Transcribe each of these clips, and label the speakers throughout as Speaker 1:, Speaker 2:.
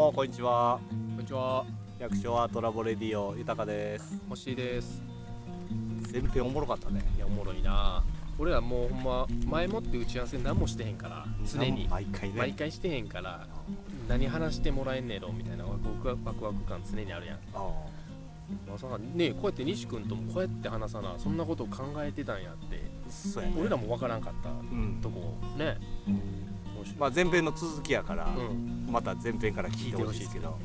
Speaker 1: もこんにちは
Speaker 2: こんにちは、
Speaker 1: 役所アートラボレディオ豊です
Speaker 2: 星井です。
Speaker 1: 前編おもろかったね
Speaker 2: いや、おもろいな。俺らもうほんま、前もって打ち合わせ何もしてへんから、常に。
Speaker 1: 毎回ね
Speaker 2: 毎回してへんから、何話してもらえんねやろみたいなワクワクワクワク感常にあるやん。
Speaker 1: あ
Speaker 2: まさかねこうやって西君ともこうやって話さな、そんなことを考えてたんやって、
Speaker 1: あそうやね
Speaker 2: 俺らもわからんかった
Speaker 1: うん
Speaker 2: とこ、ね。面白い。
Speaker 1: まあ前編の続きやから、
Speaker 2: うん、
Speaker 1: また前編から聞いてほしいですけど。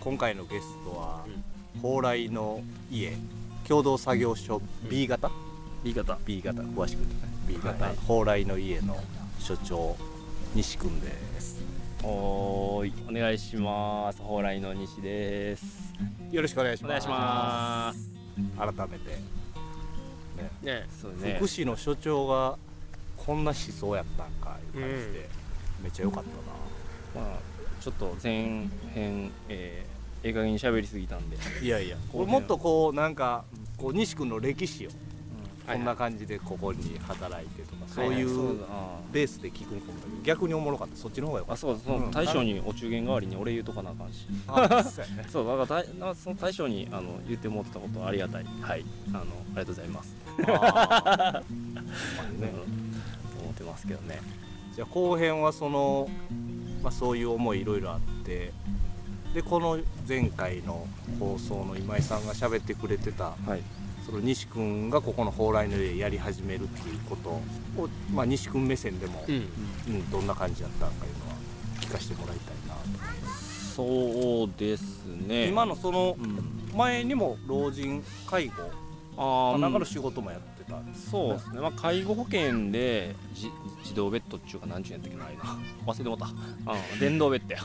Speaker 1: 今回のゲストは
Speaker 2: うん。
Speaker 1: 蓬莱の家共同作業所 B 型、
Speaker 2: B 型。
Speaker 1: B 型詳しく。言ってね B 型、
Speaker 2: はい。
Speaker 1: 蓬莱の家の所長西君です。
Speaker 3: おーい。お願いします。蓬莱の西です。
Speaker 1: よろしくお願いします。
Speaker 3: お願いします。
Speaker 1: 改めて、ね、
Speaker 2: ね。
Speaker 3: そうね。
Speaker 1: 福祉の所長がこんな思想やったんかいう感じで、めっちゃ良かったな。
Speaker 3: まあちょっと前編えー、ええ加減に喋りすぎたんで、
Speaker 1: いやいやこれもっとこうなんかこう西君の歴史を
Speaker 2: はい
Speaker 1: こんな感じでここに働いてとか、
Speaker 3: は
Speaker 1: そういうベースで聞くんかもだけど逆におもろかった。そっちの方が良かっ
Speaker 3: あそうそう、
Speaker 1: うん。
Speaker 3: 大将にお中元代わりに俺言うとかなあかんし。
Speaker 1: た あそう
Speaker 3: だからその大将にあの言ってもらってたことありがたい。はい。あのありがとうございます、
Speaker 1: あー。ほんまにね
Speaker 3: ってますけどね。
Speaker 1: じゃあ後編はその、まあ、そういう思いいろいろあってでこの前回の放送の今井さんが喋ってくれてた
Speaker 3: はい。
Speaker 1: その西君がここの蓬莱の家やり始めるっていうことを、まあ、西君目線でも、
Speaker 2: うん。
Speaker 1: うん、どんな感じだったのかいうのは聞かせてもらいたいなと、
Speaker 3: そうですね。
Speaker 1: 今のその
Speaker 3: うん。
Speaker 1: 前にも老人介護
Speaker 3: あー
Speaker 1: かなん。かの仕事もやってた
Speaker 3: そうですね、まあ、介護保険でじ自動ベッドっていうか何ちゅうんやったっけなああいうの。忘れてもった、うん、電動ベッドや。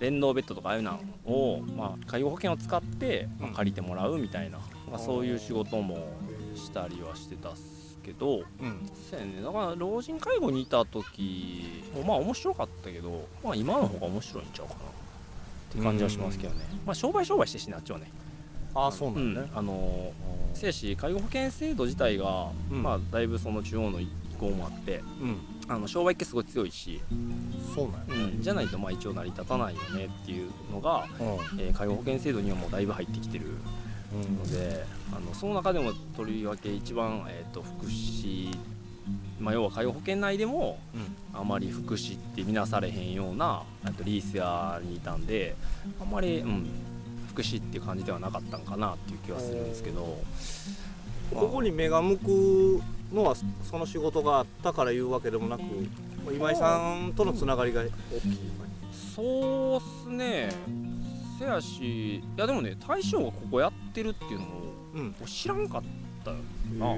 Speaker 3: 電動ベッドとかああいうのを、まあ、介護保険を使って、まあ
Speaker 1: うん
Speaker 3: 借りてもらうみたいな、まあ、そういう仕事もしたりはしてたっすけど。
Speaker 1: うん。
Speaker 3: そうやね。だから老人介護にいた時もまあ面白かったけど、まあ、今の方が面白いんちゃうかなって感じはしますけどね。まあ商売商売してしなっちゃうね
Speaker 1: ああそうな
Speaker 3: うん。
Speaker 1: ね、
Speaker 3: あのせやし介護保険制度自体が、
Speaker 1: うん。
Speaker 3: まあだいぶその中央の意向もあって
Speaker 1: うん。
Speaker 3: あの商売系すごい強いし、
Speaker 1: そうなんや
Speaker 3: うん、じゃないとまあ一応成り立たないよねっていうのが、
Speaker 1: うん。
Speaker 3: えー介護保険制度にはもうだいぶ入ってきてる
Speaker 1: うん。
Speaker 3: のであのその中でもとりわけ一番、えー、と福祉、まあ、要は介護保険内でもあまり福祉って見なされへんようなあとリース屋にいたんであんまり、うん、福祉っていう感じではなかったんかなっていう気はするんですけど。
Speaker 1: ここに目が向くのはその仕事があったから言うわけでもなく今井さんとのつながりが大きい。
Speaker 3: そうっすね。せやしいやでもね大将がここやってるっていうのを
Speaker 1: うん。
Speaker 3: 知らんかったよな。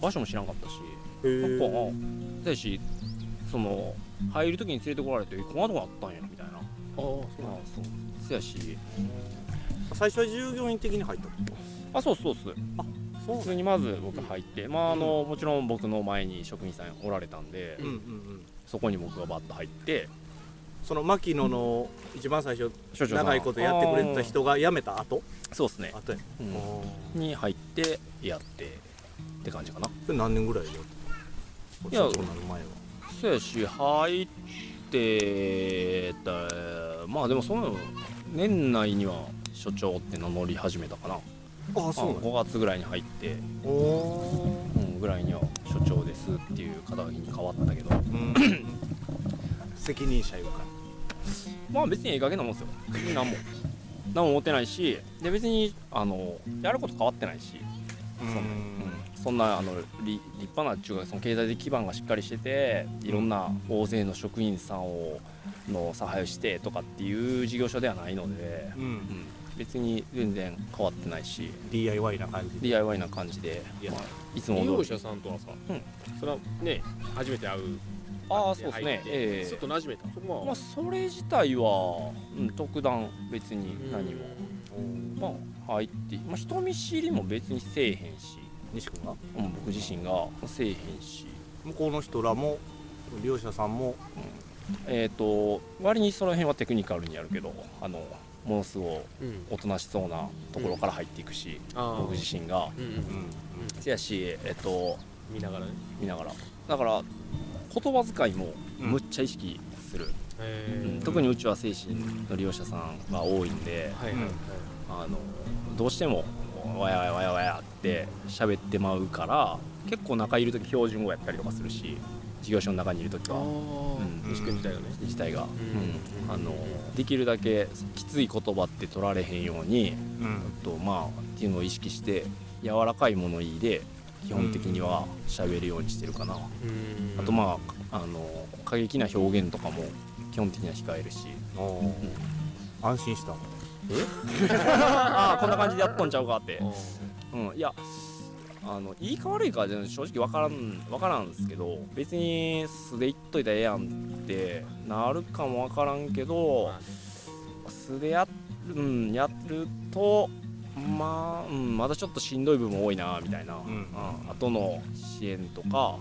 Speaker 3: 場所も知らんかったし。
Speaker 1: へ
Speaker 3: やっぱ
Speaker 1: え
Speaker 3: せやしその入る時に連れてこられて「えこんなとこあったんや」みたいな
Speaker 2: ああ、そう
Speaker 3: あそうせやし。
Speaker 1: 最初は従業員的に入った
Speaker 3: あそうそうっす。
Speaker 1: そう
Speaker 3: 普通にまず僕入ってまああのもちろん僕の前に職人さんおられたんで
Speaker 1: うんうんうん。
Speaker 3: そこに僕がバッと入って。
Speaker 1: その牧野の一番最初
Speaker 3: 所長
Speaker 1: いことやってくれてた人が辞めた後？
Speaker 3: そうっすね、
Speaker 1: 後や。
Speaker 3: うん。に入ってやってって感じかな。
Speaker 1: 何年ぐらいで？やってた
Speaker 3: いや
Speaker 1: 社長になる前は。
Speaker 3: そうやし入ってたまあでもその年内には所長って名乗り始めたかな。
Speaker 1: ああ
Speaker 3: あ5月ぐらいに入って、うん、ぐらいには所長ですっていう肩書きに変わったけど。
Speaker 1: うん。責任者いうか。
Speaker 3: まあ別にええ加減なもんですよ。何も。何も思ってないしで別にあのやること変わってないし、
Speaker 1: う
Speaker 3: そのうん、そんなあのり立派な中学その経済的基盤がしっかりしてていろんな大勢の職員さんをの差配をしてとかっていう事業所ではないので、
Speaker 1: うん。
Speaker 3: うん、別に全然変わってないし
Speaker 1: DIY な感じで。
Speaker 3: DIY な感じで、
Speaker 1: いや。
Speaker 3: まあ、いつも
Speaker 2: 利用者さんとはさ、
Speaker 3: うん。
Speaker 2: それはね、初めて会う。
Speaker 3: ああそうですね。ええ。
Speaker 2: すっと馴染めた。そこは、
Speaker 3: まあそれ自体は、うん、特段別に何も、まあ入って、まあ、人見知りも別にせえへんし、
Speaker 1: 西君が？
Speaker 3: うん、僕自身が。せえへんし。
Speaker 1: 向こうの人らも利用者さんも。
Speaker 3: えっ、と割にその辺はテクニカルにやるけどあのものすごい
Speaker 2: うん。
Speaker 3: おとなしそうなところから入っていくし、
Speaker 2: ああ
Speaker 3: 僕自身が。
Speaker 2: うんうん。
Speaker 1: うん
Speaker 3: せやしえっ、と
Speaker 2: 見ながらね。
Speaker 3: 見ながら。だから言葉遣いも
Speaker 1: うん。
Speaker 3: むっちゃ意識する、うん。特にうちは精神の利用者さんが多いんで
Speaker 2: はいはいはい。
Speaker 3: あのどうしてもわやわやわやわやって喋ってまうから結構中いる時標準語やったりとかするし事業所の中にいる時は。うん。
Speaker 2: 西君自体がね。
Speaker 3: 自体が、
Speaker 2: ん。
Speaker 3: うん。あのできるだけきつい言葉って取られへんように
Speaker 1: うん。
Speaker 3: とまあっていうのを意識して柔らかい物言いで基本的には喋るようにしてるかな、
Speaker 2: うん。
Speaker 3: あとまああの過激な表現とかも基本的には控えるし。
Speaker 1: 安心した
Speaker 3: ああこんな感じでやっとんちゃうかって。
Speaker 2: あ
Speaker 3: うん。いやあのいいか悪いかじゃ正直分からん分からんですけど別に素で言っといたらええやんってなるかも分からんけど素でやる,、うん、やるとまあ、うん、まだちょっとしんどい部分多いなみたいな、
Speaker 1: ん
Speaker 3: 後の支援とか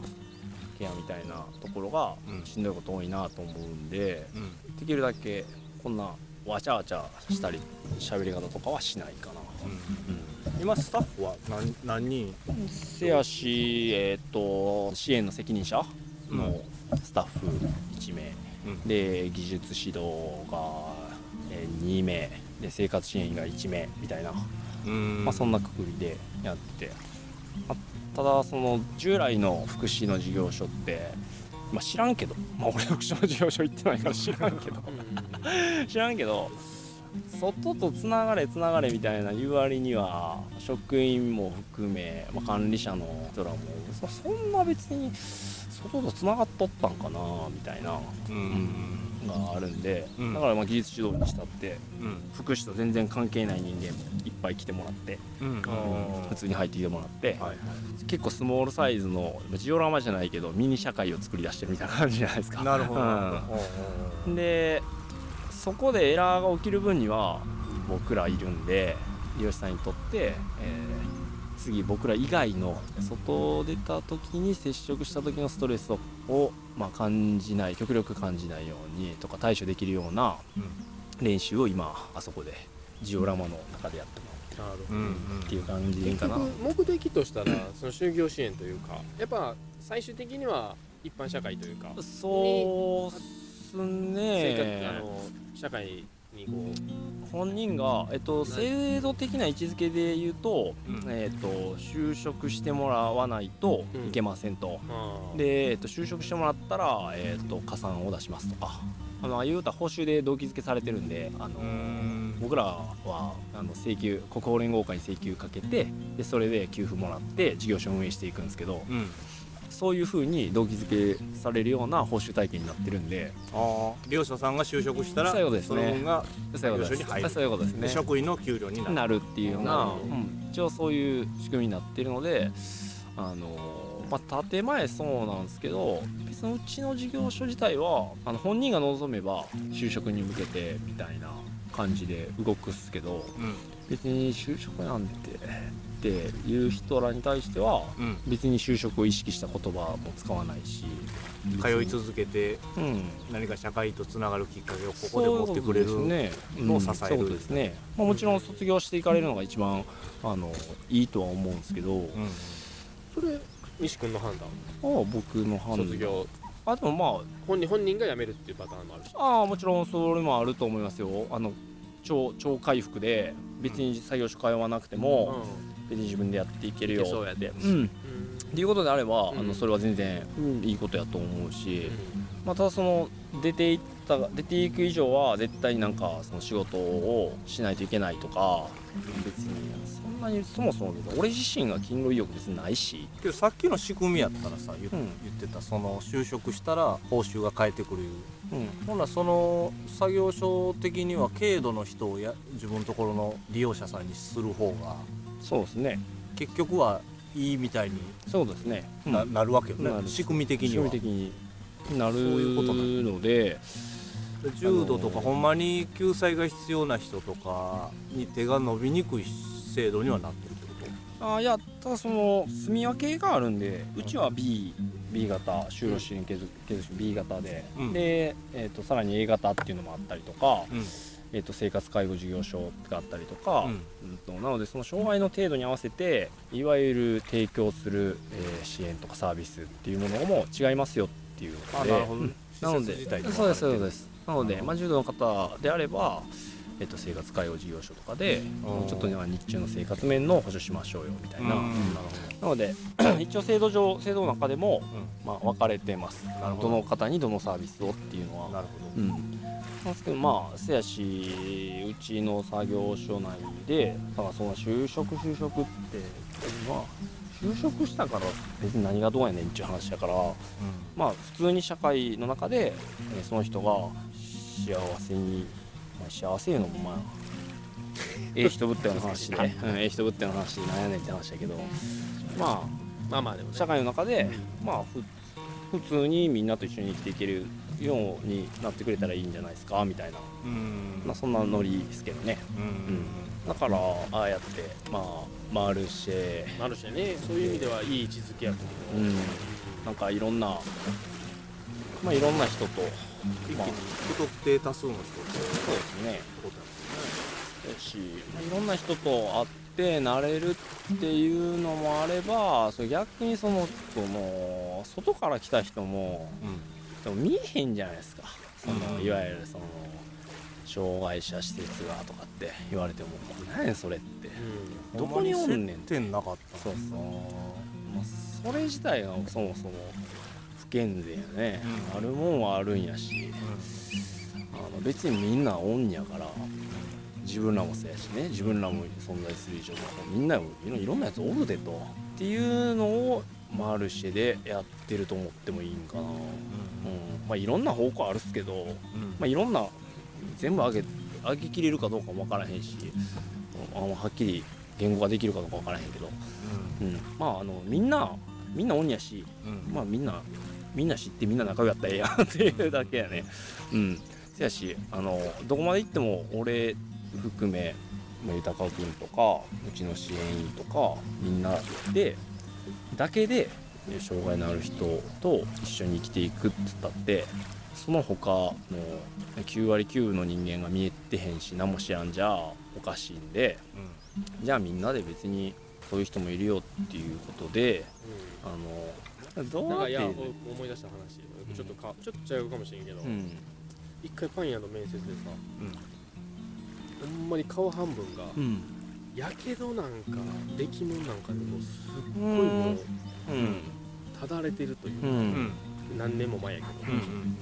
Speaker 3: ケアみたいなところが
Speaker 1: うん。
Speaker 3: しんどいこと多いなと思うんで
Speaker 1: うん。
Speaker 3: できるだけこんなわちゃわちゃしたり喋り方とかはしないかな。うん
Speaker 1: 今スタッフは何何人
Speaker 3: せやし、えー、と支援の責任者のスタッフ1名、
Speaker 1: うん。
Speaker 3: で技術指導が、えー2名。で生活支援員が1名みたいな、
Speaker 1: うん。
Speaker 3: まあ、そんなくくりでやって、まあただその従来の福祉の事業所って、まあ、知らんけど、まあ、俺福祉の事業所行ってないから知らんけど。知らんけど外とつながれつながれみたいな言う割には職員も含め、まあ、管理者の人らもそそんな別に外とつながっとったんかなみたいな
Speaker 1: うん。
Speaker 3: があるんで、
Speaker 1: うん。
Speaker 3: だからまあ技術指導にしたって
Speaker 1: うん。
Speaker 3: 福祉と全然関係ない人間もいっぱい来てもらって普通に入ってきてもらって、
Speaker 1: はいはい。
Speaker 3: 結構スモールサイズのジオラマじゃないけどミニ社会を作り出してるみたいな感じじゃないですか。
Speaker 1: なるほど。
Speaker 3: うん。
Speaker 1: なるほど
Speaker 3: でそこでエラーが起きる分には僕らいるんで利用者さんにとって、えー次僕ら以外の外出た時に接触した時のストレスを、まあ、感じない極力感じないようにとか対処できるような練習を今あそこでジオラマの中でやっても
Speaker 2: なるほど
Speaker 1: うんうん
Speaker 3: らうっていう感じかな。
Speaker 2: 目的としたらその就業支援というかやっぱ最終的には一般社会というか
Speaker 3: そうっす
Speaker 2: 生活
Speaker 3: ね
Speaker 2: あの社会にこう
Speaker 3: 本人が、えっと、制度的な位置づけで言うと,、
Speaker 1: うん。
Speaker 3: えっと就職してもらわないと
Speaker 2: うん。
Speaker 3: いけませんと、で、えっと、就職してもらったら、えっと、加算を出しますと。かあの言うたら報酬で動機づけされてるんであの
Speaker 1: うん。
Speaker 3: 僕らはあの請求国保連合会に請求かけてでそれで給付もらって事業所運営していくんですけど
Speaker 1: うん
Speaker 3: そういうふうに動機づけされるような報酬体系になってるんで。
Speaker 1: ああ利用者さんが就職したら
Speaker 3: そういうことですね。
Speaker 1: の分が
Speaker 3: そういうこと
Speaker 1: 事業所に入る。
Speaker 3: そういうことです
Speaker 1: で
Speaker 3: ね。
Speaker 1: 職員の給料になる。
Speaker 3: っていうような、うん。一応そういう仕組みになってるのであのまあ建前そうなんですけど別にうちの事業所自体はあの本人が望めば就職に向けてみたいな感じで動くっすけど
Speaker 1: うん。
Speaker 3: 別に就職なんてっていう人らに対しては
Speaker 1: うん。
Speaker 3: 別に就職を意識した言葉も使わないし。
Speaker 1: 通い続けて
Speaker 3: うん。
Speaker 1: 何か社会とつながるきっかけをここで持ってくれる
Speaker 3: ですね
Speaker 1: のを支える。
Speaker 3: うん。そですね、まあ、もちろん卒業していかれるのが一番あのいいとは思うんですけど、
Speaker 1: うん。
Speaker 2: それ西君の判断？
Speaker 3: ああ僕の判断。
Speaker 2: 卒業。
Speaker 3: あでもま
Speaker 2: 本人本人が辞めるっていうパターンもあるし。
Speaker 3: あああもちろんそれもあると思いますよ。あの超超回復で別に作業所通わなくても、別に自分でやっていけるよ。
Speaker 2: って
Speaker 3: うっていうことであれば、
Speaker 2: うん。
Speaker 3: あのそれは全然、いいことやと思うし、まあ、ただその出ていった出ていく以上は絶対になんかその仕事をしないといけないとか別にそんなにそもそも俺自身が勤労意欲別にないし、
Speaker 1: けどさっきの仕組みやったらさ言,、ってたその就職したら報酬が返ってくる
Speaker 3: うん、
Speaker 1: ほなその作業所的には軽度の人をや自分のところの利用者さんにする方が
Speaker 3: そうですね。
Speaker 1: 結局はいいみたいに
Speaker 3: そうですね、うん
Speaker 1: な,、なるわけよね。
Speaker 3: なる。
Speaker 1: 仕組み的に
Speaker 3: 仕
Speaker 1: は
Speaker 3: 組み的になる
Speaker 1: そういうことなん
Speaker 3: ので。
Speaker 1: 重度とかほんまに救済が必要な人とかに手が伸びにくい制度にはなってる
Speaker 3: あいやただその住み分けがあるんでうちは B, B 型就労支援継続継続 B 型で、
Speaker 1: うん。
Speaker 3: で、えー、とさらに A 型っていうのもあったりとか、
Speaker 1: と、うん。
Speaker 3: えー、と生活介護事業所があったりとか、
Speaker 1: うん。
Speaker 3: うんとなのでその障害の程度に合わせていわゆる提供する、えー支援とかサービスっていうものも違いますよっていうので。
Speaker 1: あなるほど、
Speaker 3: うん。なのでそうですそうです。なので、まあ、重度の方であれば、えっと、生活介護事業所とかで
Speaker 1: うん。
Speaker 3: ちょっとね日中の生活面の補助しましょうよみたいな、
Speaker 1: うん。
Speaker 3: なので一応制度上制度の中でも、
Speaker 1: う
Speaker 3: まあ、分かれてます。
Speaker 1: ど。
Speaker 3: どの方にどのサービスをっていうのは。
Speaker 1: なるほ
Speaker 3: うん、なんですけどまあせやしうちの作業所内でだからその就職就職ってまあ就職したから別に何がどうやねんっていう話だから
Speaker 1: ど、
Speaker 3: まあ普通に社会の中で、えーその人が幸せに、まあ、幸せいうのもまあ ええ人ぶっての話で、うん、ええ人ぶっての話でなんやねんって話だけど。ま
Speaker 2: まあまあでもね。
Speaker 3: あ社会の中でまあふ普通にみんなと一緒に生きていけるようになってくれたらいいんじゃないですかみたいな、
Speaker 1: うん。
Speaker 3: まあ、そんなノリですけどね。
Speaker 1: うん。
Speaker 3: だからああやってまあマルシェ。
Speaker 2: あるしね。そういう意味ではいい位置づけやと思う、
Speaker 3: うん。なんかいろんなまあいろんな人とまあ
Speaker 1: 不特定多数の人って
Speaker 3: そうですね。
Speaker 1: ことだ
Speaker 3: だし、まあ、いろんな人と会って慣れるっていうのもあればそれ逆にそのその外から来た人も
Speaker 1: もん
Speaker 3: でも見えへんじゃないですか。その、
Speaker 1: うん
Speaker 3: いわゆるその障害者施設がとかって言われても。何やそれって。
Speaker 2: う
Speaker 3: どこにおんねん
Speaker 1: 接点なかった
Speaker 3: そうそう、まあ、それ自体がそもそも不健全やね、
Speaker 1: うん
Speaker 3: あるもんはあるんやし。あの別にみんなおんやから自分らもそうやしね。自分らも存在する以上みんなもいろんなやつおるでと。っていうのをマルシェでやってると思ってもいいんかな、うん。まあ、いろんな方向あるっすけど、
Speaker 1: うん。
Speaker 3: まあ、いろんな全部上げ上げきれるかどうかも分からへんしあのはっきり言語ができるかどうか分からへんけど、うん、まああのみんなみんなおんやし、
Speaker 1: うん。
Speaker 3: まあみんなみんな知ってみんな仲良かったらええやんっていうだけやね。うん。せやしあのどこまで行っても俺含めまあ豊君とかうちの支援員とかみんなでだけでえ障害のある人と一緒に生きていくって言ったってその他の9割9分の人間が見えてへんし何も知らんじゃおかしいんでじゃあみんなで別にそういう人もいるよっていうことであのど
Speaker 2: ん、
Speaker 3: う
Speaker 2: なんかいやお思い出した話。ちょっとかちょっと違うかもしれんけど、
Speaker 3: うん。
Speaker 2: 一回パン屋の面接でさ
Speaker 1: うん。
Speaker 2: ほんまに顔半分が
Speaker 3: うん。
Speaker 2: やけどなんか出来物なんかでもうすっ
Speaker 3: う
Speaker 2: ごいもう
Speaker 3: うん。
Speaker 2: ただれてるというか、何年も前やけど、
Speaker 1: うん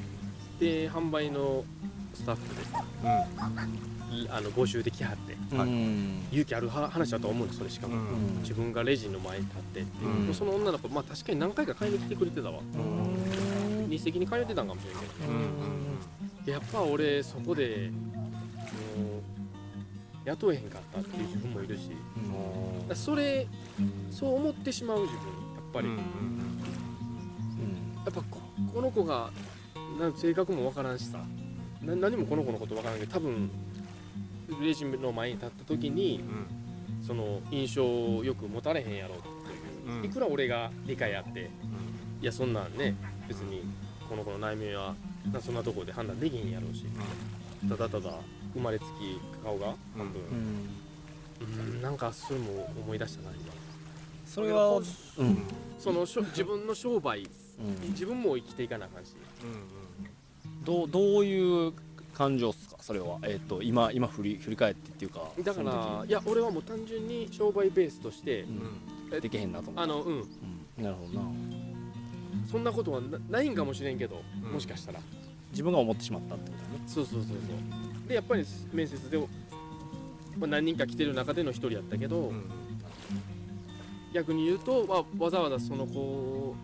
Speaker 2: で販売のスタッフでさ
Speaker 1: うん。
Speaker 2: いあの募集できはって
Speaker 3: うん。うん
Speaker 2: 勇気あるは話だと思うんですそれしかも、
Speaker 1: うん。
Speaker 2: 自分がレジの前に立ってって、
Speaker 1: う。ん。
Speaker 2: もうその女の子まあ確かに何回か買いに来てくれてたわ。
Speaker 3: うん。
Speaker 2: 日赤に通ってたんかもしれんけど。
Speaker 1: うん。
Speaker 2: やっぱ俺そこでもう雇えへんかったっていう自分もいるし。だからそれそう思ってしまう自分やっぱり、
Speaker 1: うん
Speaker 2: やっぱここの子が性格もわからんしさ。な何もこの子のことわからんけど多分レジの前に立った時にその印象をよく持たれへんやろと。いう、
Speaker 1: うん。
Speaker 2: いくら俺が理解あっていやそんなんね別にこの子の内面はなそんなところで判断できへんやろうし。ただただ生まれつき顔が半分。うん。なんかそれも思い出したな今。
Speaker 3: それはうん。
Speaker 2: その自分の商売
Speaker 3: うん。
Speaker 2: 自分も生きていかなあかんし。
Speaker 3: どうどういう感情っすか？それは。えっと今今振り振り返ってっていうか
Speaker 2: だからいや俺はもう単純に商売ベースとして
Speaker 3: 時うん。できへんなと思って
Speaker 2: あのうん。
Speaker 3: うん。なるほどな。
Speaker 2: そんなことはなないんかもしれんけど、
Speaker 1: うん。
Speaker 2: もしかしたら。
Speaker 3: 自分が思ってしまったってことだね。
Speaker 2: そうそうそうそう。でやっぱり面接で、まあ、何人か来てる中での一人やったけど、逆に言うと、まあ、わざわざその子を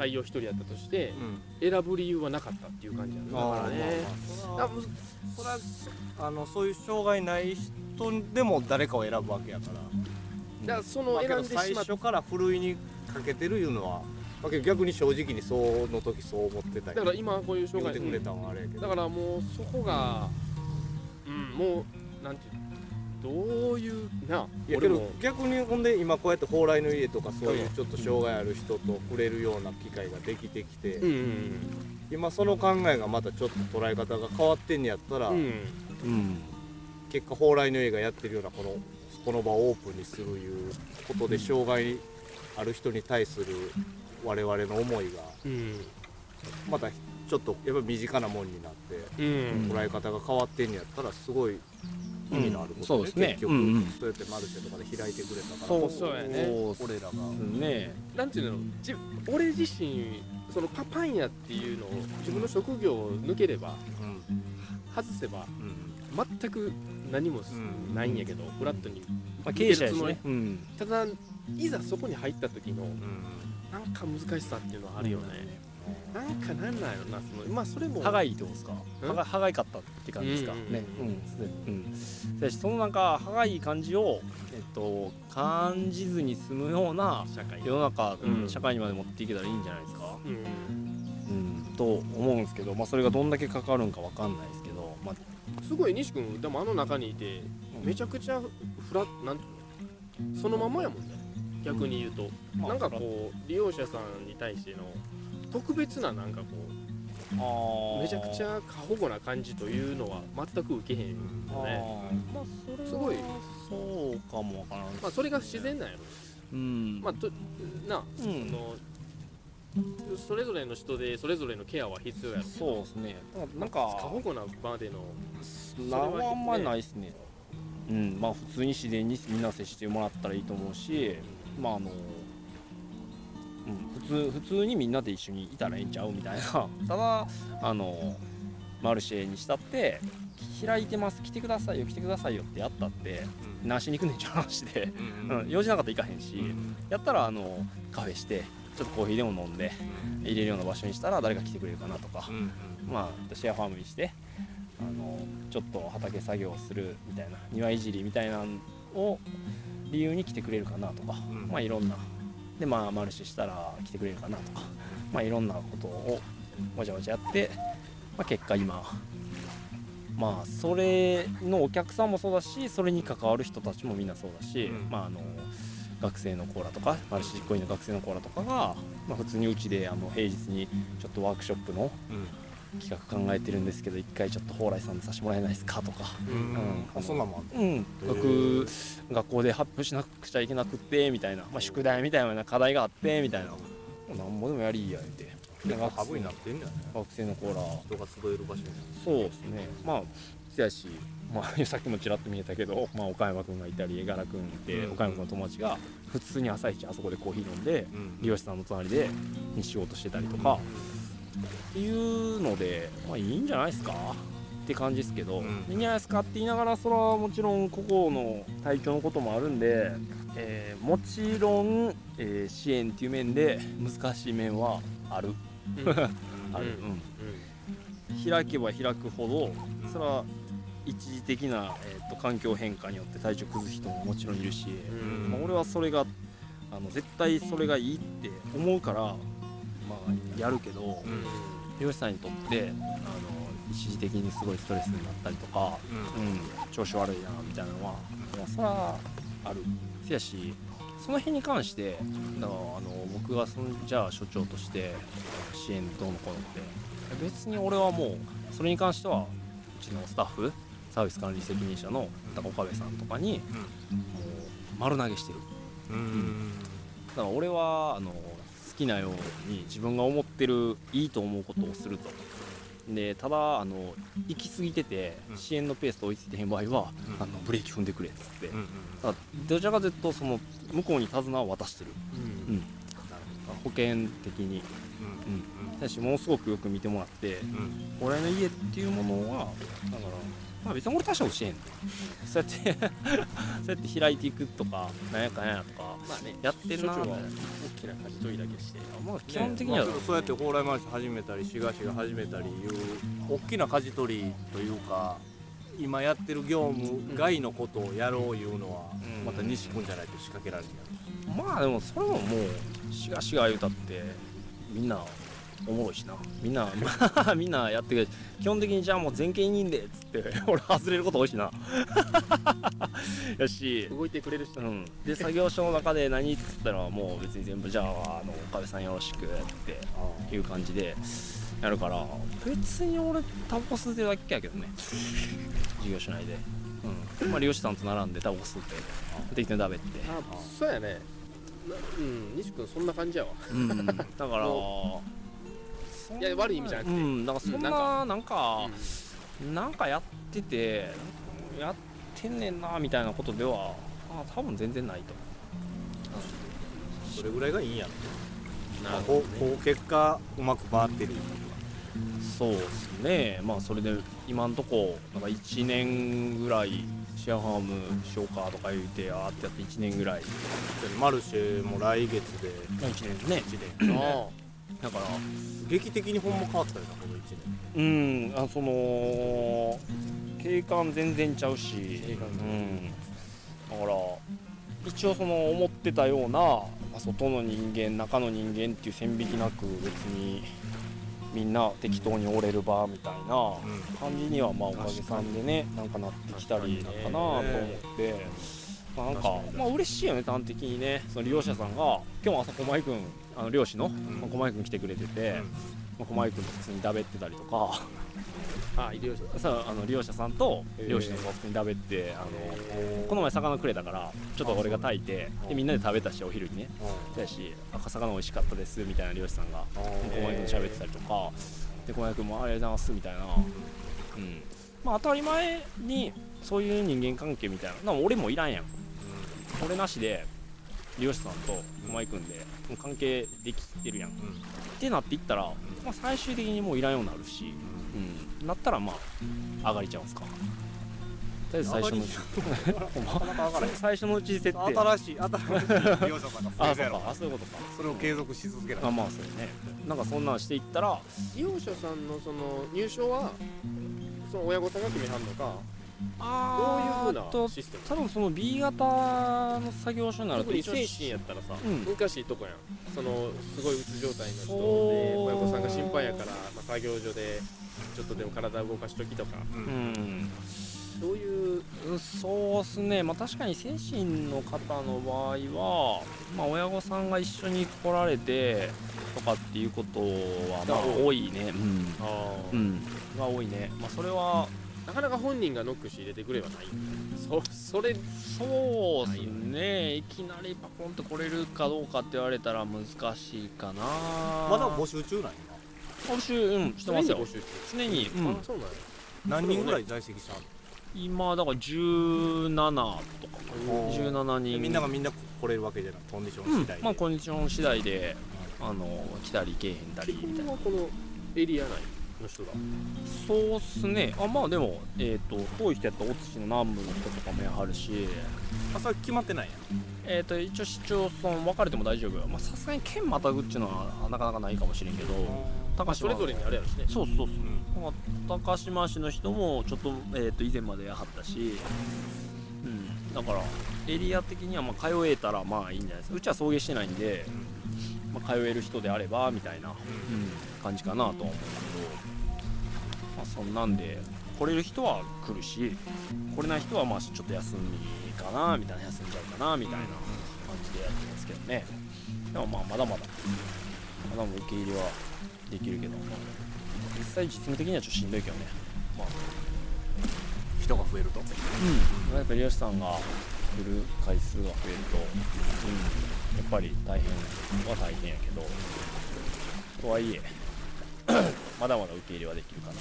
Speaker 2: 採用一人やったとして選ぶ理由はなかったっていう感じやな。だからね。あむ
Speaker 1: それはあのそういう障害ない人でも誰かを選ぶわけやから。
Speaker 2: だからその選んでしまっ
Speaker 1: 最初からふるいにかけてるいうのは、まあ、逆に正直にその時そう思ってたり
Speaker 2: だから今こういう障害
Speaker 1: 言ってくれたんはあれやけど。
Speaker 2: だからもうそこがうんもうなんていうどういうない
Speaker 1: やけど逆にほんで今こうやって蓬莱の家とかそういうちょっと障害ある人と触れるような機会ができてきて、
Speaker 2: うんうん
Speaker 1: 今その考えがまたちょっと捉え方が変わってんねやったら、
Speaker 2: うん。うん。
Speaker 3: うん
Speaker 1: 結果蓬莱の家がやってるようなこのこの場をオープンにするいうことで障害ある人に対する我々の思いが
Speaker 2: うん。
Speaker 1: またちょっとやっぱ身近なもんになって
Speaker 2: うん。
Speaker 1: 捉え方が変わってんやったらすごい意味のあることで、
Speaker 3: うんそうですね。
Speaker 1: 結局、そうやってマルシェとかで開いてくれたから。
Speaker 3: そう
Speaker 2: そうやね。
Speaker 1: 俺らが、
Speaker 3: ね
Speaker 2: なんていうの？じ俺自身そのパパン屋っていうのを自分の職業を抜ければ
Speaker 1: うん
Speaker 2: 外せば
Speaker 1: うん
Speaker 2: 全く何も
Speaker 1: うん
Speaker 2: ないんやけど、フラットに。
Speaker 3: まあ経営者やし
Speaker 2: 見てる
Speaker 3: ねうん。
Speaker 2: ただいざそこに入った時の
Speaker 1: うん。
Speaker 2: なんか難しさっていうのはあるよね、なんかなんなんやろなそのまあそれも。
Speaker 3: 歯がいいってことですか？
Speaker 2: うん？
Speaker 3: 歯が歯がいかったって感じですか。
Speaker 2: うん
Speaker 3: ね。うん。うん。そのなんか歯がいい感じをえっと感じずに済むような世の中、うん。
Speaker 2: うん
Speaker 3: 社会にまで持っていけたらいいんじゃないですか、
Speaker 2: うん
Speaker 3: うん、と思うんですけど、まあ、それがどんだけかかるんかわかんないですけど、まあ、
Speaker 2: すごい西君でもあの中にいてめちゃくちゃフラなんていうの？そのままやもんね。逆に言うと、
Speaker 3: まあ
Speaker 2: なんかこう利用者さんに対しての特別ななんかこうめちゃくちゃ過保護な感じというのは全く受けへんよ
Speaker 3: あ
Speaker 2: ね。
Speaker 3: ーまあそれは
Speaker 2: すごい。
Speaker 3: そうかもわからん。
Speaker 2: まあそれが自然なんやろ。
Speaker 3: うん。
Speaker 2: まあとなあそ
Speaker 3: うん。
Speaker 2: のそれぞれの人でそれぞれのケアは必要やろ。
Speaker 3: そうですね。なん
Speaker 2: 過
Speaker 3: か
Speaker 2: 保護なまでの
Speaker 3: なあんまりないですね。うん。まあ普通に自然にみんな接してもらったらいいと思うしまああの、うん、普通普通にみんなで一緒にいたらええんちゃうみたいな。ただあのマルシェにしたって開いてます。来てくださいよ。来てくださいよってやったって何しに行くねんちゃう話で、
Speaker 1: うん
Speaker 3: うん、用事なかったら行かへんし、
Speaker 1: うん
Speaker 3: やったらあのカフェしてちょっとコーヒーでも飲んで入れるような場所にしたら誰か来てくれるかなとか。
Speaker 1: う、ん
Speaker 3: まあシェアファームにしてあのちょっと畑作業をするみたいな庭いじりみたいなのを理由に来てくれるかなとか、
Speaker 1: うん。
Speaker 3: まあいろんなでまあマルシェしたら来てくれるかなとかまあいろんなことをわちゃわちゃやって、まあ、結果今まあそれのお客さんもそうだしそれに関わる人たちもみんなそうだし、
Speaker 1: うん。
Speaker 3: まああの学生のコーラとかマルシェ実行委員の学生のコーラとかが、まあ、普通にうちであの平日にちょっとワークショップの
Speaker 1: うん
Speaker 3: 企画考えてるんですけど一回ちょっと蓬莱さんでさせてもらえないですかとか、
Speaker 1: うん。そんなんもある
Speaker 3: うん、学学校で発表しなくちゃいけなくってみたいな、まあ、宿題みたいな課題があってみたいな。なんぼでもやりいや言うて。
Speaker 1: 結構ハブになってんじゃない
Speaker 3: 学生のコーラ
Speaker 1: 人が集える場所に。
Speaker 3: そうですね。まあせやし、まあ、さっきもちらっと見えたけど、まあ、岡山君がいたり江原君って、
Speaker 1: うん。
Speaker 3: 岡山君の友達が普通に朝一あそこでコーヒー飲んで
Speaker 1: うん。
Speaker 3: 利用者さんの隣でに仕事してたりとか、っていうので、まあ、いいんじゃないですかって感じですけど、
Speaker 1: うん。
Speaker 3: いいんじゃないですかって言いながらそれはもちろんここの体調のこともあるんで、えーもちろん、えー支援っていう面で難しい面はある。
Speaker 2: うん。
Speaker 3: ある、
Speaker 2: うん。
Speaker 3: うん。開けば開くほどそれは一時的な、えー、と環境変化によって体調崩す人ももちろんいるし、
Speaker 2: うん。
Speaker 3: まあ、俺はそれがあの絶対それがいいって思うから、まあ、やるけど
Speaker 1: うん。
Speaker 3: 漁師さんにとってあの一時的にすごいストレスになったりとか、
Speaker 1: うん。
Speaker 3: うん、調子悪いなみたいなのは、まあ、それはあるせやしその辺に関してだからあの僕がそのじゃあ所長として支援どうのこうのって別に俺はもうそれに関してはうちのスタッフサービス管理責任者の岡部さんとかにもう丸投げしてる。
Speaker 1: うん。
Speaker 3: だから俺はあの好きなように自分が思ってるいいと思うことをすると。でただあの行き過ぎてて
Speaker 1: うん。
Speaker 3: 支援のペースと追いついてへん場合は、
Speaker 1: うん。
Speaker 3: あのブレーキ踏んでくれっつって、
Speaker 1: うん
Speaker 3: だからどちらかというとその向こうに手綱を渡してる。
Speaker 2: うん。
Speaker 3: うん。保険的に。だしものすごくよく見てもらって
Speaker 1: うん。
Speaker 3: 俺の家っていうものはだからまあ別に俺大したことしてへんねそうやって そうやって開いていくとかなんやかんやとか
Speaker 2: まあね
Speaker 3: やってるな
Speaker 2: は
Speaker 3: みたいな
Speaker 2: 大きな舵取りだけして。
Speaker 3: まあ基本的には、
Speaker 1: ねまあそうやって蓬莱マルシェ始めたり滋賀市が始めたりいう大きな舵取りというか今やってる業務外のことをやろういうのは、
Speaker 3: うん。
Speaker 1: また西君じゃないと仕掛けられる
Speaker 3: まあでもそれももうしがしが言うたってみんなおもろいしな。みんな みんなやってくれる。基本的にじゃあもう全権委員でっつって 俺外れること多いしな。やし。
Speaker 2: 動いてくれる人。
Speaker 3: うん、で作業所の中で何っつったらもう別に全部じゃああの岡部さんよろしくっていう感じでやるから別に俺タバコ吸ってるだけやけどね。事業所内で、うん。まあ、利用者さんと並んでタバコ吸って適当に食べて、
Speaker 2: あそうやね。なうん。西君そんな感じやわ。
Speaker 3: うん、だから
Speaker 2: いや悪い意味じゃなくて。
Speaker 3: うんだからそんな,、
Speaker 2: うん。
Speaker 3: なんかなんか。やっててやってんねんなみたいなことではあ多分全然ないと。
Speaker 1: それぐらいがいいんやろ。
Speaker 2: なるほ
Speaker 1: こ
Speaker 2: どね。
Speaker 1: うこう結果うまく回ってる
Speaker 3: そうですね。まあそれで今んとこなんか1年ぐらいシェアハームしようかとか言うてあーってやって1年ぐらい。
Speaker 1: マルシェも来月で。
Speaker 3: まあ1年ね。
Speaker 1: 1年。
Speaker 2: あ
Speaker 3: だから
Speaker 1: 劇的にほんま変わったよなこの1
Speaker 3: うんあその景観全然ちゃうし。うん。だから一応その思ってたようなまあ外の人間中の人間っていう線引きなく別にみんな適当に折れる場みたいな
Speaker 1: 年
Speaker 3: 感じにはまあおかげさんでねなんかなってきたりかなと思って、まあ、なんかまあ嬉しいよね端的にね。その利用者さんが今日も朝駒井君あの漁師の
Speaker 1: ん。
Speaker 3: 駒井君来てくれてて、まあ、駒井君と普通にだべってたりとか
Speaker 2: あ
Speaker 3: さあの利用者さんと漁師の普通にだべってあのこの前魚くれたからちょっと俺が炊いてでみんなで食べたしお昼にね。だし赤魚美味しかったですみたいな漁師さんが。駒井君と喋ってたりとか。で駒井君もありがとうございますみたいな、うん。まあ当たり前にそういう人間関係みたいな。俺もいらんやん。俺なしで利用者さんと駒井君でもう関係できてるやん。ってなっていったら、まあ、最終的にもういらんようになるし、うん、なったらまあ上がりちゃうんすか。とりあえず最初のう。ち最初のうち設定
Speaker 1: 新しい新しい利用者さんが増
Speaker 3: あそうかあそういうことか。
Speaker 1: それを継続し続けない
Speaker 3: あまあそうね。なんかそんなんしていったら
Speaker 2: 利用者さんのその入所はその親御さんが決めはんのかどういうふう
Speaker 3: と
Speaker 2: なシステム？
Speaker 3: 多分その B 型の作業所になると
Speaker 2: 精神やったらさ、
Speaker 3: うん。
Speaker 2: 難しいとこやん。そのすごいうつ状態の人で親御さんが心配やから、まあ、作業所でちょっとでも体動かしときとか。
Speaker 1: う
Speaker 3: うん。ん
Speaker 2: どういう？
Speaker 3: そうっすね。まあ確かに精神の方の場合はまあ親御さんが一緒に来られてとかっていうことはまあ
Speaker 2: が
Speaker 3: 多い。ね。うん。
Speaker 2: あ
Speaker 3: うん。が多いね。まあそれは
Speaker 2: なかなか本人がノックし入れてくれはない。そそれ
Speaker 3: そうっすね。いきなりパコンと来れるかどうかって言われたら難しいかな。
Speaker 1: まだ募集中なんや
Speaker 3: 募集うんしてますよ。
Speaker 2: 募集中。
Speaker 3: 常に、うん。
Speaker 2: あそうなんや。
Speaker 1: 何人ぐらい在籍したの
Speaker 3: 今だから17とか
Speaker 1: おー。
Speaker 3: 17人。
Speaker 1: みんながみんな来れるわけじゃない。コンディショ
Speaker 3: うん
Speaker 1: ン次第で、
Speaker 3: まあコンディション次第であの来たり来えへんたり
Speaker 2: 基
Speaker 3: みたいな。
Speaker 2: このエリア内の人が
Speaker 3: そうっすね。あまあでもえっ、と遠い人やったら大津市の南部の人とかもやはるし。
Speaker 1: あそれ決まってないん。や
Speaker 3: えっ、と一応市町村分かれても大丈夫まあさすがに県またぐっていうのはなかなかないかもしれんけど高島
Speaker 2: それぞれにあれやろしね。
Speaker 3: そうそうそう。
Speaker 1: うん。
Speaker 3: まあ高島市の人もちょっと,、えー、と以前までやはったし、うん、だからエリア的にはまあ通えたらまあいいんじゃないですか。うちは送迎してないんで、まあ、通える人であればみたいな、うん。感じかなとは思うけど、まあ、そんなんで来れる人は来るし来れない人はまあちょっと休みかなみたいな休んじゃうかなみたいな感じでやってますけどね。でもまあまだまだまだまだ受け入れはできるけど、まあ実際実務的にはちょっとしんどいけどね。まあ
Speaker 1: 人が増えると？
Speaker 3: うん。やっぱり漁師さんが来る回数が増えると、うん、やっぱり大変は大変やけど。とはいえ まだまだ受け入れはできるかなっ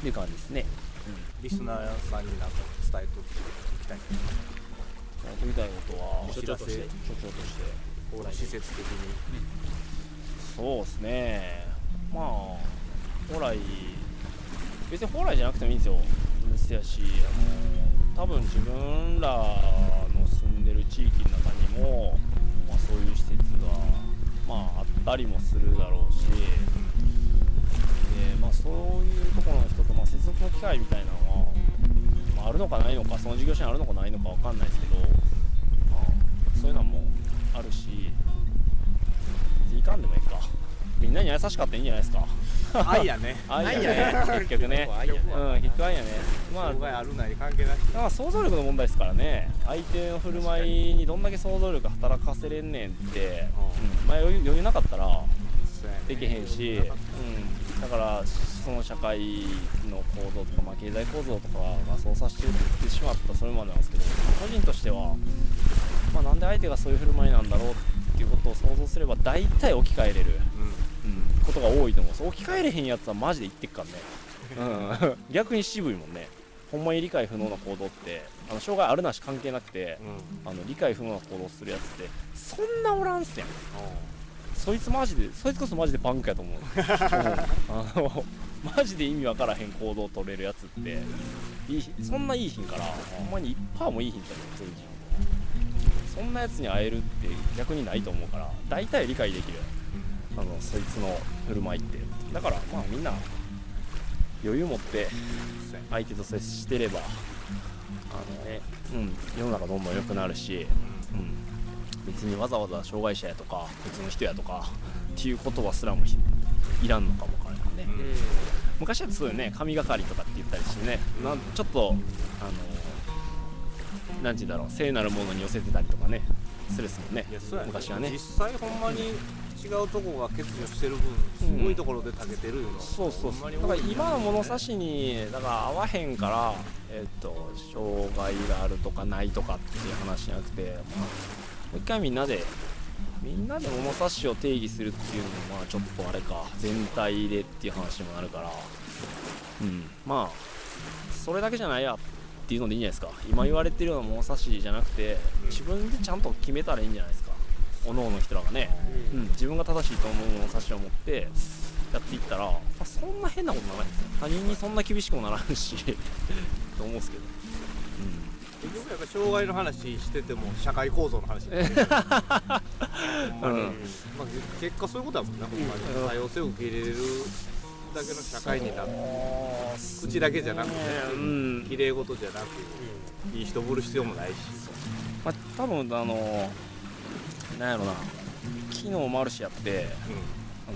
Speaker 3: ていう感じですね。
Speaker 1: リスナーさんになんか伝えときたい
Speaker 3: やってみたいことは
Speaker 1: お知らせ
Speaker 3: 所長として
Speaker 1: 施設的に
Speaker 3: そうですね。まあ本来別に本来じゃなくてもいいんですよ。ですやしあの多分自分らの住んでる地域の中にも、まあ、そういう施設がまああったりもするだろうしそういうところの人と、まあ、接続の機会みたいなのは、まあ、あるのかないのかその事業者にあるのかないのかわかんないですけど、まあ、そういうのもあるしいかんでもいいか。みんなに優しかったらいいんじゃないですか。
Speaker 1: 愛やね。
Speaker 3: 愛やね。結局ね。
Speaker 2: 愛やね。
Speaker 3: うん結局愛やね。まあ
Speaker 1: 障害あるない関係なし。
Speaker 3: まあ想像力の問題ですからね。相手の振る舞いにどんだけ想像力働かせれんねんって、うん。まあ、余裕なかったらできへんし、うん、だからその社会の構造とか、まあ、経済構造とかがそうさせてってしまったらそれまでなんですけど個人としては、まあ、なんで相手がそういう振る舞いなんだろうっていうことを想像すれば大体置き換えれる、
Speaker 1: うん。
Speaker 3: うん、ことが多いと思うそう置き換えれへんやつはマジで言ってっからね、うん、逆に渋いもんね。ほんまに理解不能な行動ってあの障害あるなし関係なくてあの理解不能な行動するやつってそんなおらんすやん。そいつマジでそいつこそマジでパンクやと思う、うん。あのマジで意味わからへん行動取れるやつっていいそんないいひんからほんまに1%もいいひんと思うそういう人そんなやつに会えるって逆にないと思うから大体理解できる。あのそいつの振る舞いって。だからまあみんな余裕持って相手と接してればあのね、うん、世の中どんどん良くなるし、うん、別にわざわざ障害者やとか普通の人やとかっていう言葉すらもいらんのかも。わからないね、昔はそうよね神がかりとかって言ったりしてね、なんちょっとあのなんて言うんだろう聖なるものに寄せてたりとかねするっすもんね
Speaker 1: ね。
Speaker 3: 昔はね。
Speaker 1: 実際ほんまに違うとこが欠如してる分すごいところで長けてるよな、
Speaker 3: そうそうそう。だから今の物差しにだから合わへんからえっと障害があるとかないとかっていう話じゃなくて、まあ、もう一回みんなでみんなで物差しを定義するっていうのもまあちょっとあれか全体でっていう話にもなるから。うん。まあそれだけじゃないやっていうのでいいんじゃないですか。今言われてるような物差しじゃなくて自分でちゃんと決めたらいいんじゃないですか。おのおの人らがね、うん、自分が正しいと思う物差しを持ってやっていったら、まあ、そんな変なことならないですよ。他人にそんな厳しくもならんし と思うんですけど、
Speaker 1: 結局やっぱ障害の話してても社会構造の話まに、
Speaker 3: うん。
Speaker 1: まあ、結果そういうことだもんな。ほんまに。
Speaker 3: うん
Speaker 1: 多様性を受け入れるだけの社会になっ口だけじゃなくて
Speaker 3: うん。
Speaker 1: 綺麗事じゃなくいい人ぶる必要もないし。
Speaker 3: まあ、多分あのなんやろな。昨日マルシェやって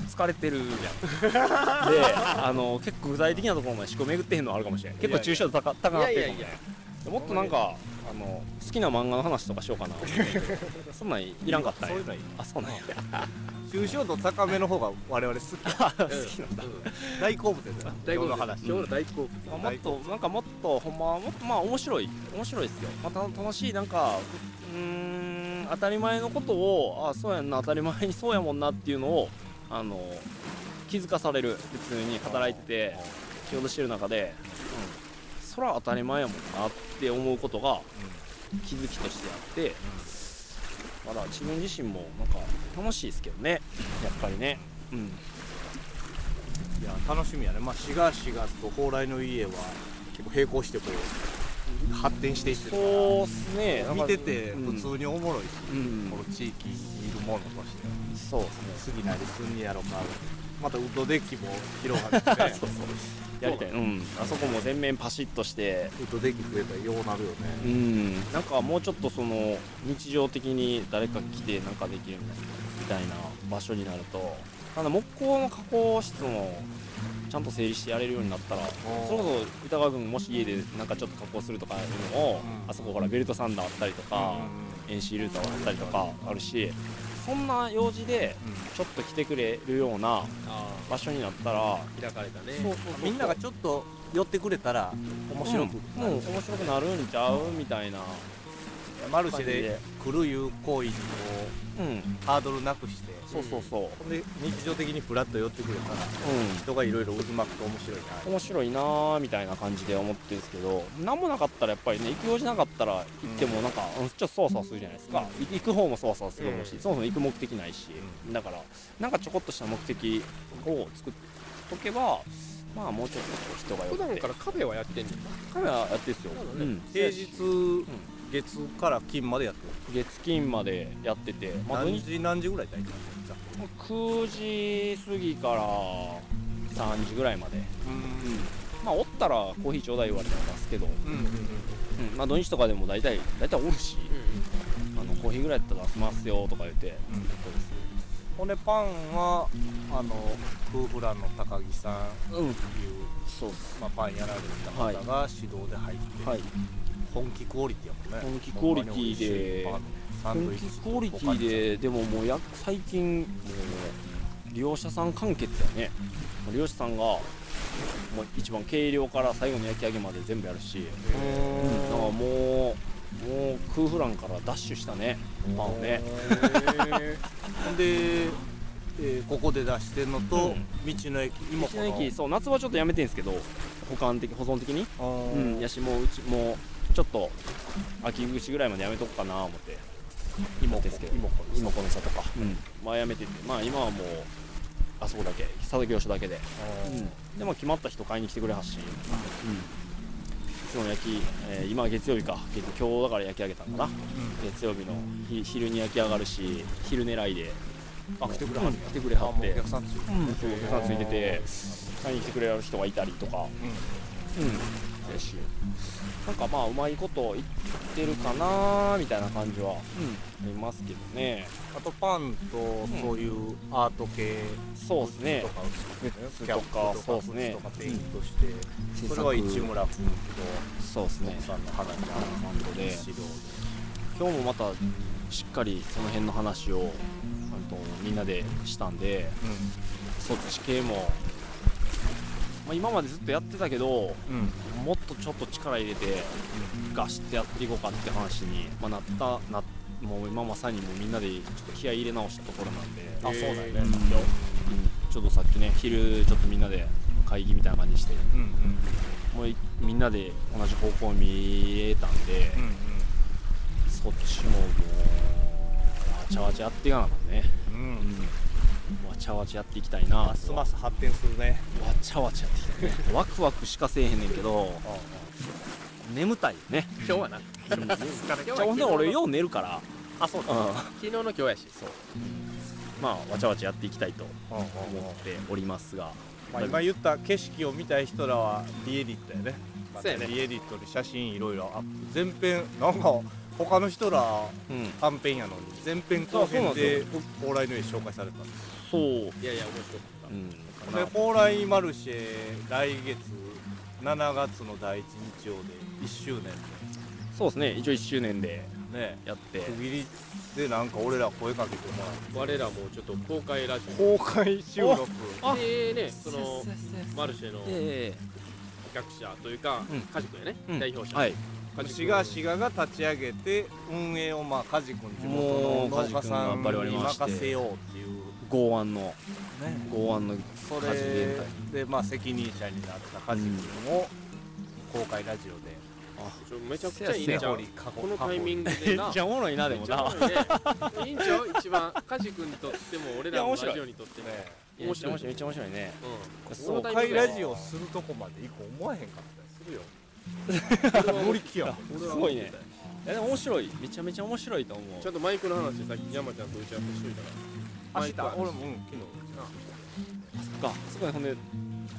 Speaker 3: 疲れてるやん。であの結構具体的なところまで思考巡ってへんのあるかもしれん。結構抽象度高高なってるかもねもっとなんかあの好きな漫画の話とかしようかな。そんなんいらんかったんや。
Speaker 1: そういうのいい
Speaker 3: あそうなんや。
Speaker 1: 抽象度高めの方が我々好き
Speaker 3: 好きなんだ。
Speaker 1: 大好物ですよ
Speaker 2: 大好物
Speaker 1: 話
Speaker 2: 今日の大好物。
Speaker 3: まあもっとなんかもっとほんまはもっとまあ面白い。面白いですよ。また楽しいなんかうーん当たり前のことをあそうやんな当たり前にそうやもんなっていうのをあの気づかされる普通に働いてて仕事してる中で、うん、そら当たり前やもんなって思うことが気づきとしてあってまだ自分自身もなんか楽しいですけどね。やっぱりね。うん。
Speaker 1: いや楽しみやね。まあ志賀志賀と蓬莱の家は結構並行してこう発展していってるから。
Speaker 3: そうっすね。
Speaker 1: 見てて
Speaker 3: うん。
Speaker 1: 普通におもろいし、
Speaker 3: うん。
Speaker 1: この地域にいるものとして。
Speaker 3: そうですね。
Speaker 1: 次何すんねやろか。またウッドデッキも広がって。ね
Speaker 3: そうそうやりたい。うん。あそこも全面パシッとして。
Speaker 1: ウッドデッキ増えたらようなるよ
Speaker 3: う
Speaker 1: ね、
Speaker 3: ん。なんかもうちょっとその日常的に誰か来てなんかできるみたいな場所になるとただ木工の加工室もちゃんと整理してやれるようになったらそれこそ歌川君もし家でなんかちょっと加工するとかいうのを、
Speaker 1: うん
Speaker 3: あそこほらベルトサンダーあったりとか、遠心ルーターあったりとかあるしそんな用事でちょっと来てくれるような
Speaker 2: あ
Speaker 3: 場所になったら
Speaker 2: あ開かれたね。
Speaker 3: そうそう
Speaker 1: みんながちょっと寄ってくれたら面白く
Speaker 3: うん、うん面白くなるんちゃうみたいな
Speaker 1: マルシェで来るいう行為を
Speaker 3: うん。
Speaker 1: ハードルなくして。
Speaker 3: そうそうそう。
Speaker 1: ほんで日常的にフラッと寄ってくれたら
Speaker 3: う
Speaker 1: 人がいろいろ渦巻くと面白いな、
Speaker 3: ん面白いなーみたいな感じで思ってるんですけど何もなかったらやっぱりね行く用事なかったら行ってもなんか、うんちょっとそわそわするじゃないですか、い行く方もそわそわすると思うし、
Speaker 1: うん。
Speaker 3: そもそも行く目的ないし、だからなんかちょこっとした目的を作っとけばまあもうちょっとこう人が寄って。
Speaker 2: 普段からカフェはやってんねん。
Speaker 3: カメラやってるんですよ、
Speaker 2: ね。
Speaker 3: うん、
Speaker 1: 平日、月から金までやってる。
Speaker 3: 月金までやってて、まあ、土日
Speaker 1: 何時何時ぐらい大体じゃ
Speaker 3: 9時過ぎから3時ぐらいまで、
Speaker 1: う
Speaker 3: まあおったらコーヒーちょうだい言われたら出すけど、
Speaker 1: んうんうん。
Speaker 3: うん。まあ、土日とかでも大体大体おるし、あのコーヒーぐらいやったら出しますよとか言って、
Speaker 1: うん。ほんでパンはあの夫婦欄の高木さん
Speaker 3: うん
Speaker 1: いう、
Speaker 3: そうっす。
Speaker 1: まあ、パンやられた方が指導で入って、
Speaker 3: はい
Speaker 1: 本気クオリティやもんね。
Speaker 3: 本気クオリティで。本気クオリティででももうや最近もう利用者さん完結やね。利用者さんがもう一番計量から最後の焼き上げまで全部やるし、うん、だからもうもう空フランからダッシュしたね。パンをね。
Speaker 1: でえーここで出してるのと、
Speaker 3: うん。
Speaker 1: 道の駅今
Speaker 3: 道の駅そう夏はちょっとやめてんすけど保管的保存的に。
Speaker 1: あ
Speaker 3: うん。
Speaker 1: ー
Speaker 3: やしもううちもうちょっと秋口ぐらいまでやめとくかな思って。
Speaker 1: 今
Speaker 3: ですけど
Speaker 1: 今この
Speaker 3: 今この里か。うん。まあやめてて。まあ今はもうあそこだけ佐々木業所だけで。うん。でも決まった人買いに来てくれはっし、うん、いつも焼き、えー今は月曜日か。月今日だから焼き上げたんかな、月曜日のひ昼に焼き上がるし昼狙いで。
Speaker 1: あ来てくれはる
Speaker 3: うん来てくれはって。
Speaker 1: お客さんついて。
Speaker 3: てて買いに来てくれる人がいたりとか。
Speaker 1: う
Speaker 3: うんやし。なんかまあうまいこと言ってるかなみたいな感じは、うん、ありますけどね。
Speaker 1: んあとパンとそういうアート系
Speaker 3: そうですね。
Speaker 1: とか
Speaker 3: ッズ
Speaker 1: キャップ
Speaker 3: とかそうっすね。
Speaker 1: とかペイントして、
Speaker 3: 制
Speaker 1: それは市村君
Speaker 3: そうですね。
Speaker 1: さんの花ちゃん
Speaker 3: バンドで今日もまたしっかりその辺の話をあとみんなでしたんで
Speaker 1: で
Speaker 3: そっち系も、まあ、今までずっとやってたけど
Speaker 1: うんうん
Speaker 3: もっとちょっと力入れてガシってやっていこうかって話に、まあ、なったなもう今まさにもうみんなでちょっと気合い入れ直したところなんで。
Speaker 1: あそうなんやね。
Speaker 3: うん。うん。ちょっとさっきね昼ちょっとみんなで会議みたいな感じして。
Speaker 1: うんうん。
Speaker 3: もういみんなで同じ方向見えたんで、
Speaker 1: うん
Speaker 3: そっちももうわちゃわちゃやっていかなあかんね。
Speaker 1: うんうん。
Speaker 3: うんわちゃわちゃやっていきたいな。
Speaker 1: ますます発展するね。
Speaker 3: わちゃわちゃやっていきたいね。ワクワクしかせえへんねんけど眠たいよね
Speaker 2: 今日はな。
Speaker 3: じゃあほんで俺よう寝るから。
Speaker 1: あそうだ
Speaker 3: うん。
Speaker 2: 昨日の今日やし。そう。
Speaker 3: まあわちゃわちゃやっていきたいと思っておりますが。
Speaker 1: まあ、今言った景色を見たい人らはリエディットやね,、まあ、リエディットで写真いろいろアップ。前編なんか他の人ら
Speaker 3: うん。
Speaker 1: 短編やのに前編後編で蓬莱の絵紹介されたんです
Speaker 3: そう。
Speaker 2: いやいや面白かった。
Speaker 3: うん。
Speaker 1: で蓬莱マルシェ来月7月の第一日曜で1周年
Speaker 3: そうですね。一応1周年で
Speaker 1: でね。
Speaker 3: やって。
Speaker 1: 区切りでなんか俺ら声かけてもら
Speaker 2: 我らもちょっと公開ラジ
Speaker 1: う公開収録。
Speaker 2: でねそのマルシェの
Speaker 3: え
Speaker 2: 学者というか
Speaker 3: うん。
Speaker 2: 梶君やね。
Speaker 3: え
Speaker 2: 代表者。
Speaker 3: はい
Speaker 2: 梶
Speaker 1: 志賀志賀が立ち上げて運営をまあ梶君地元の農家さん
Speaker 3: もう梶君がバリバリ
Speaker 1: に任せようっていう
Speaker 3: 剛腕の
Speaker 1: ね
Speaker 3: 剛腕の
Speaker 1: そ
Speaker 3: 梶
Speaker 1: れでまあ責任者になった梶君を公開ラジオで
Speaker 2: めちゃくちゃいいんじゃんこのタイミングでな
Speaker 3: っちゃおもろいなでもな
Speaker 2: めっちゃおもろいいんちゃう一番梶君にとっても俺らのラジオにとっても面白い
Speaker 3: めっちゃ面白いめっちゃ面白いね
Speaker 2: うん
Speaker 1: 公開ラジオするとこまで行こう思わへんかったりするよ乗り気や
Speaker 3: すごいね。いやでも面白い。めちゃめちゃ面白いと思う。
Speaker 2: ちゃんとマイクの話さっき山ちゃんと打ち合わせしといたから。
Speaker 1: 明日俺もうん昨
Speaker 3: そっか。そこでほんで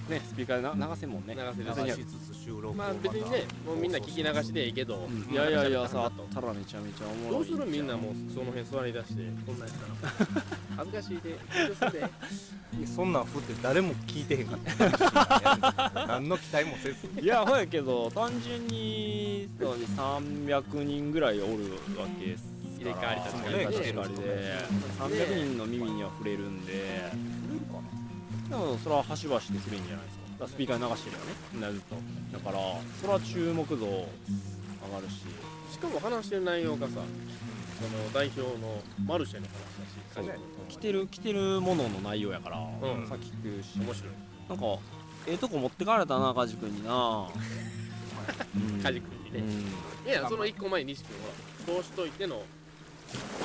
Speaker 3: ねスピーカーでな流せんもんね。
Speaker 2: 流せ
Speaker 1: 流しつつ収録を
Speaker 2: まあ別にねもうみんな聞き流しでいいけど
Speaker 3: いやいやいやさあったらめちゃめちゃおもろい。
Speaker 2: どうするみんなもうその辺座り出してこんなんやったら。恥ずかしいで。
Speaker 1: そんなん振って誰も聞いてへんかった 何の期待もせず。
Speaker 3: いやほやけど単純にそうね300人ぐらいおるわけです
Speaker 2: 入れ替わり立ち替
Speaker 1: わり
Speaker 3: で。300人の耳には触れるんででもそれは端々で触れんじゃないですか。だからスピーカーに流してるよね。みんなずっと。だからそれは注目度上がるし。
Speaker 2: しかも話してる内容がさその代表のマルシェの話だし。
Speaker 1: そう。
Speaker 3: 来てる来てるものの内容やから、
Speaker 2: うん。
Speaker 3: さっき聞くし。
Speaker 2: 面白い。
Speaker 3: なんかええとこ持ってかれたな梶君にな、うん
Speaker 2: 梶君にね。
Speaker 3: うん。
Speaker 2: いやその一個前に西君はそうしといてのこ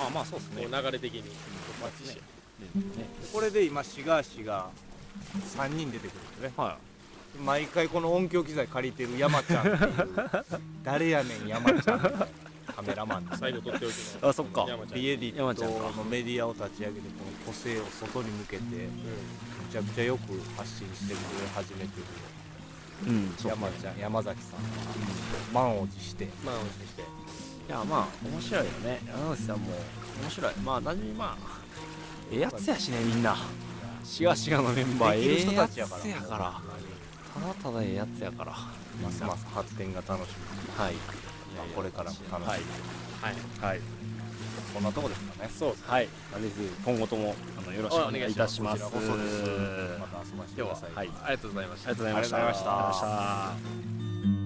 Speaker 3: あまあそうですね。
Speaker 2: う流れ的にマッチして。
Speaker 3: ね。
Speaker 1: これで今シガーシが3人出てくるんですね。
Speaker 3: は
Speaker 1: 毎回この音響機材借りてる山ちゃん。っていう誰やねん山ちゃん。カメラマンの。
Speaker 2: 最後取っておき
Speaker 3: い
Speaker 2: の
Speaker 3: あそっか。
Speaker 2: 山ちゃん。
Speaker 1: ビエディットのメディアを立ち上げてこの個性を外に向けてめちゃくちゃよく発信してくれ始めてる
Speaker 3: うん。
Speaker 1: 山ちゃん山崎さん。が満を持して。
Speaker 2: まあ安心して。
Speaker 3: いやまあ面白いよね。山口さんも面白い。まあ何にまあええやつやしねみんなシガシガのメンバーええやつ
Speaker 1: 人たちやから。
Speaker 3: やからただただええやつやから。
Speaker 1: ますます発展が楽しみ。
Speaker 3: はい。
Speaker 1: まあこれからも楽しみ、
Speaker 3: はい。
Speaker 2: はい。
Speaker 3: はい。
Speaker 1: こんなとこですかね。
Speaker 2: そうです
Speaker 3: はい。今後ともあのよろしくお願いいたします。
Speaker 1: こちらこそです。また遊ばせてください、
Speaker 3: はい
Speaker 2: ありがとうござい。ました
Speaker 3: ありがとうございました。
Speaker 1: ありがとうございました。
Speaker 3: ありがとうございました